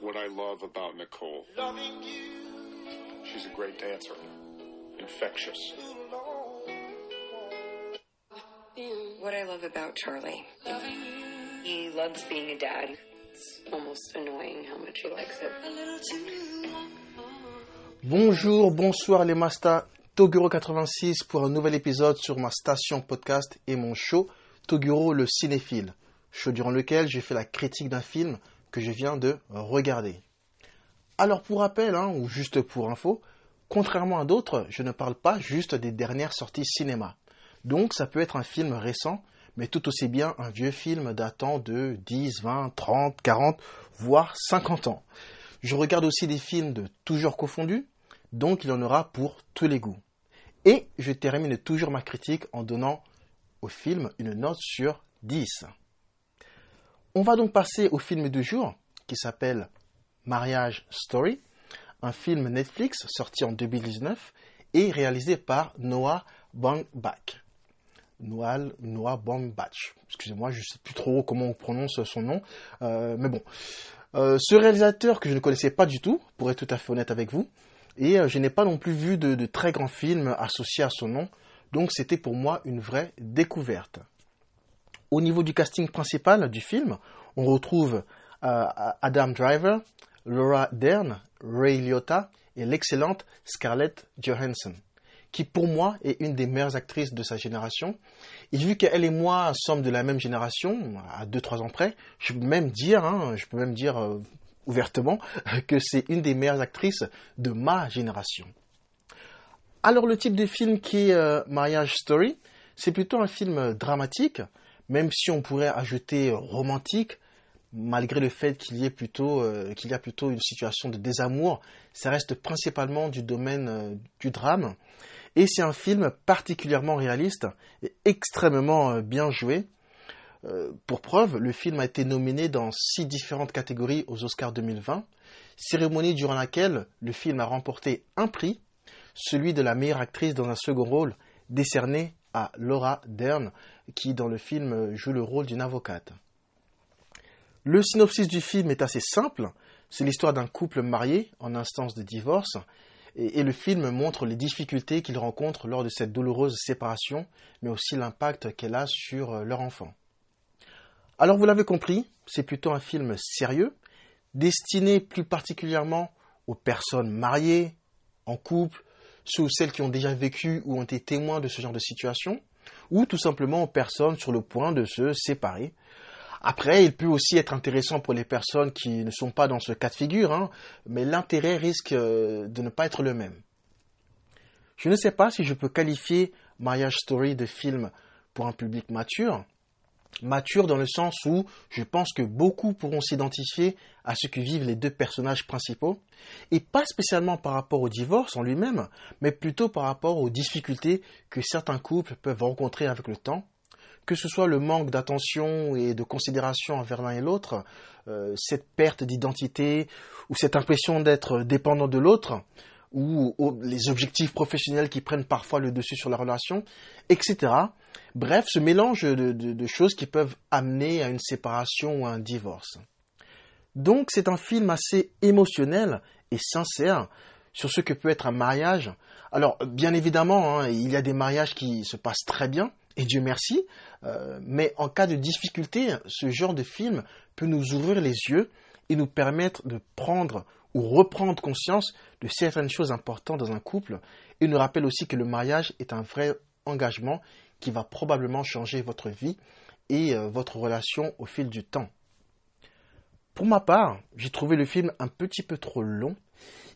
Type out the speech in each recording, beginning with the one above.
What I love about Nicole. She's a great dancer. Infectious. What I love about Charlie. He loves being a dad. It's almost annoying how much he likes it. Bonjour, bonsoir les Masta. Toguro86 pour un nouvel épisode sur ma station podcast et mon show Toguro le cinéphile. Show durant lequel j'ai fait la critique d'un film que je viens de regarder. Alors pour rappel, hein, ou juste pour info, contrairement à d'autres, je ne parle pas juste des dernières sorties cinéma. Donc ça peut être un film récent, mais tout aussi bien un vieux film datant de 10, 20, 30, 40, voire 50 ans. Je regarde aussi des films de toujours confondus, donc il y en aura pour tous les goûts. Et je termine toujours ma critique en donnant au film une note sur 10. On va donc passer au film du jour qui s'appelle Mariage Story, un film Netflix sorti en 2019 et réalisé par Noah Baumbach. Noah, Noah Baumbach. Excusez-moi, je ne sais plus trop comment on prononce son nom, euh, mais bon. Euh, ce réalisateur que je ne connaissais pas du tout, pour être tout à fait honnête avec vous, et euh, je n'ai pas non plus vu de, de très grands films associés à son nom, donc c'était pour moi une vraie découverte. Au niveau du casting principal du film, on retrouve euh, Adam Driver, Laura Dern, Ray Liotta et l'excellente Scarlett Johansson, qui pour moi est une des meilleures actrices de sa génération. Et vu qu'elle et moi sommes de la même génération, à 2-3 ans près, je peux même dire, hein, je peux même dire euh, ouvertement que c'est une des meilleures actrices de ma génération. Alors le type de film qui est euh, Mariage Story, c'est plutôt un film dramatique, même si on pourrait ajouter romantique, malgré le fait qu'il y ait plutôt euh, qu'il y a plutôt une situation de désamour, ça reste principalement du domaine euh, du drame. Et c'est un film particulièrement réaliste et extrêmement euh, bien joué. Euh, pour preuve, le film a été nominé dans six différentes catégories aux Oscars 2020, cérémonie durant laquelle le film a remporté un prix, celui de la meilleure actrice dans un second rôle, décerné à Laura Dern, qui dans le film joue le rôle d'une avocate. Le synopsis du film est assez simple. C'est l'histoire d'un couple marié en instance de divorce. Et, le film montre les difficultés qu'ils rencontrent lors de cette douloureuse séparation, mais aussi l'impact qu'elle a sur euh, leur enfant. Alors vous l'avez compris, c'est plutôt un film sérieux, destiné plus particulièrement aux personnes mariées, en couple, ceux ou celles qui ont déjà vécu ou ont été témoins de ce genre de situation, ou tout simplement aux personnes sur le point de se séparer. Après, il peut aussi être intéressant pour les personnes qui ne sont pas dans ce cas de figure, hein, mais l'intérêt risque euh, de ne pas être le même. Je ne sais pas si je peux qualifier Mariage Story de film pour un public mature. Mature dans le sens où je pense que beaucoup pourront s'identifier à ce que vivent les deux personnages principaux, et pas spécialement par rapport au divorce en lui-même, mais plutôt par rapport aux difficultés que certains couples peuvent rencontrer avec le temps, que ce soit le manque d'attention et de considération envers l'un et l'autre, euh, cette perte d'identité ou cette impression d'être dépendant de l'autre, ou, les objectifs professionnels qui prennent parfois le dessus sur la relation, etc. Bref, ce mélange de, de, de choses qui peuvent amener à une séparation ou à un divorce. Donc c'est un film assez émotionnel et sincère sur ce que peut être un mariage. Alors bien évidemment, hein, il y a des mariages qui se passent très bien, et Dieu merci, euh, mais en cas de difficulté, ce genre de film peut nous ouvrir les yeux et nous permettre de prendre reprendre conscience de certaines choses importantes dans un couple et nous rappelle aussi que le mariage est un vrai engagement qui va probablement changer votre vie et euh, votre relation au fil du temps. Pour ma part, j'ai trouvé le film un petit peu trop long.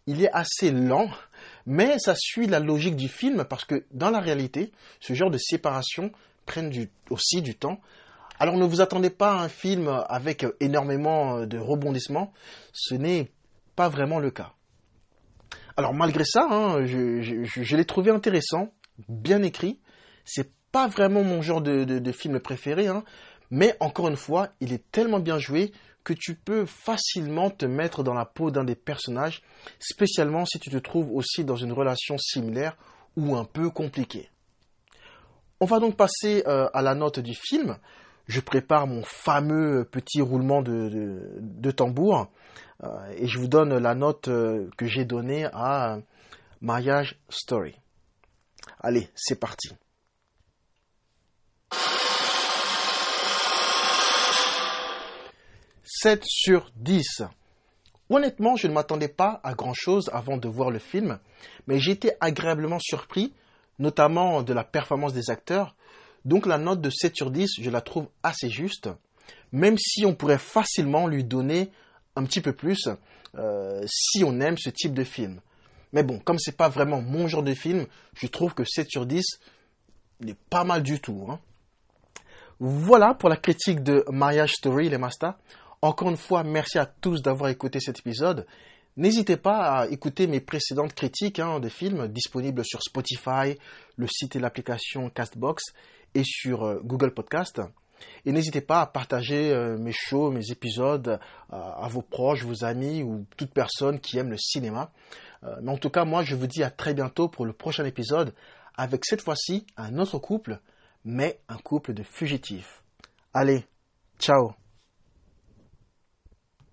Il est assez lent, mais ça suit la logique du film parce que dans la réalité, ce genre de séparation prennent du, aussi du temps. Alors ne vous attendez pas à un film avec énormément de rebondissements, ce n'est pas vraiment le cas. Alors malgré ça, hein, je, l'ai trouvé intéressant, bien écrit. C'est pas vraiment mon genre de, film préféré, hein, mais encore une fois, il est tellement bien joué que tu peux facilement te mettre dans la peau d'un des personnages, spécialement si tu te trouves aussi dans une relation similaire ou un peu compliquée. On va donc passer euh, à la note du film. je prépare mon fameux petit roulement de, tambour et je vous donne la note euh, que j'ai donnée à Mariage Story. Allez, c'est parti. 7 sur 10. Honnêtement, je ne m'attendais pas à grand chose avant de voir le film, mais j'ai été agréablement surpris, notamment de la performance des acteurs. Donc la note de 7 sur 10, je la trouve assez juste, même si on pourrait facilement lui donner un petit peu plus euh, si on aime ce type de film. Mais bon, comme c'est pas vraiment mon genre de film, je trouve que 7 sur 10 n'est pas mal du tout. Hein. Voilà pour la critique de Mariage Story, les Masta. Encore une fois, merci à tous d'avoir écouté cet épisode. N'hésitez pas à écouter mes précédentes critiques hein, de films disponibles sur Spotify, le site et l'application Castbox et sur euh, Google Podcast. Et n'hésitez pas à partager euh, mes shows, mes épisodes euh, à vos proches, vos amis ou toute personne qui aime le cinéma. mais en tout cas, moi, je vous dis à très bientôt pour le prochain épisode avec cette fois-ci un autre couple, mais un couple de fugitifs. Allez, ciao